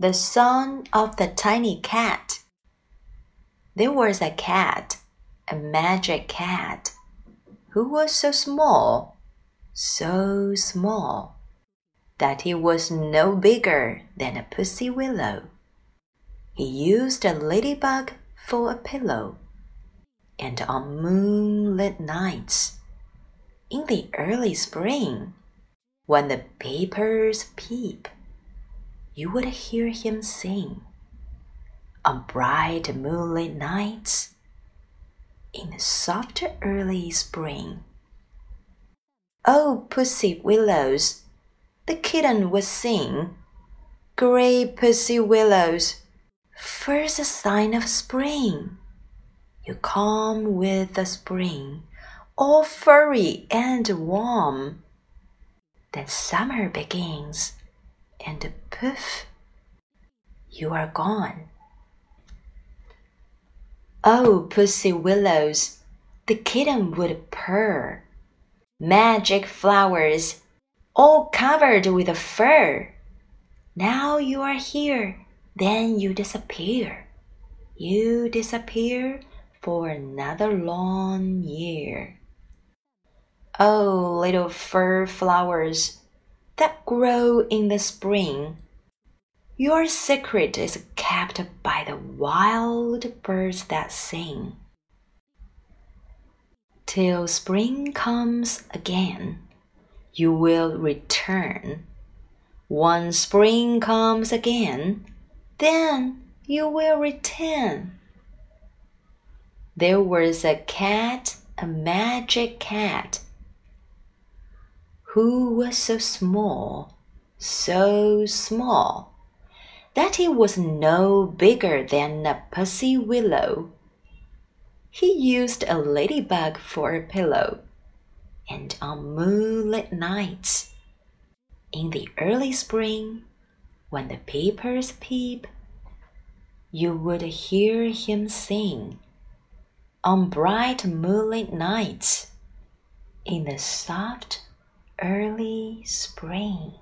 The Song of the Tiny Cat. There was a cat, a magic cat, who was so small, so small, that he was no bigger than a pussy willow. He used a ladybug for a pillow, and on moonlit nights, in the early spring, when the peepers peep, you would hear him sing on bright moonlit nights in the soft early spring. Oh, pussy willows, the kitten would sing. Gray pussy willows, first sign of spring. You come with the spring, all furry and warm. Then summer begins and poof, you are gone. Oh, pussy willows, the kitten would purr. Magic flowers, all covered with fur. Now you are here, then you disappear. You disappear for another long year. Oh, little fur flowers, that grow in the spring. Your secret is kept by the wild birds that sing. Till spring comes again, you will return. Once spring comes again, then you will return. There was a cat, a magic cat who was so small, so small, that he was no bigger than a pussy willow. He used a ladybug for a pillow, and on moonlit nights, in the early spring, when the peepers peep, you would hear him sing on bright moonlit nights in the soft early spring.